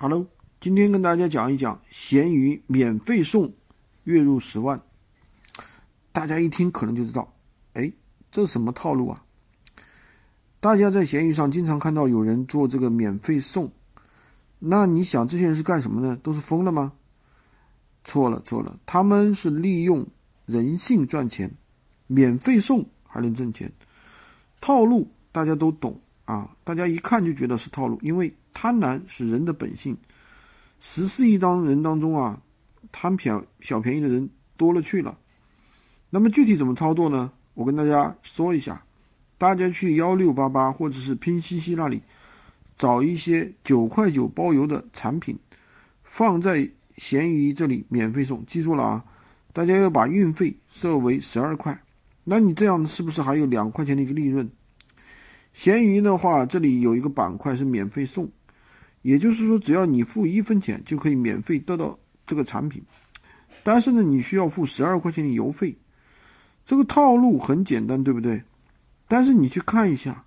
Hello，今天跟大家讲一讲闲鱼免费送月入十万。大家一听可能就知道，哎，这是什么套路啊？大家在闲鱼上经常看到有人做这个免费送，那你想这些人是干什么呢？都是疯了吗？错了错了，他们是利用人性赚钱，免费送还能挣钱，套路大家都懂啊，大家一看就觉得是套路，因为。贪婪是人的本性，十四亿当人当中啊，贪便小便宜的人多了去了。那么具体怎么操作呢？我跟大家说一下，大家去幺六八八或者是拼夕夕那里找一些九块九包邮的产品，放在闲鱼这里免费送。记住了啊，大家要把运费设为十二块，那你这样是不是还有两块钱的一个利润？闲鱼的话，这里有一个板块是免费送。也就是说，只要你付一分钱，就可以免费得到这个产品。但是呢，你需要付十二块钱的邮费。这个套路很简单，对不对？但是你去看一下，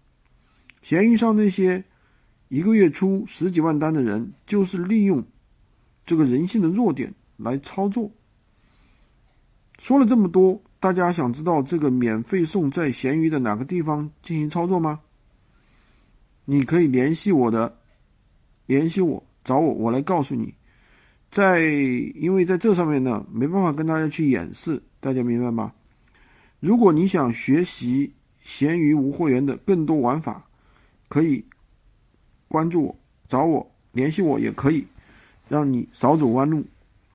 闲鱼上那些一个月出十几万单的人，就是利用这个人性的弱点来操作。说了这么多，大家想知道这个免费送在闲鱼的哪个地方进行操作吗？你可以联系我的。联系我，找我，我来告诉你。在，因为在这上面呢，没办法跟大家去演示，大家明白吗？如果你想学习闲鱼无货源的更多玩法，可以关注我，找我，联系我也可以，让你少走弯路。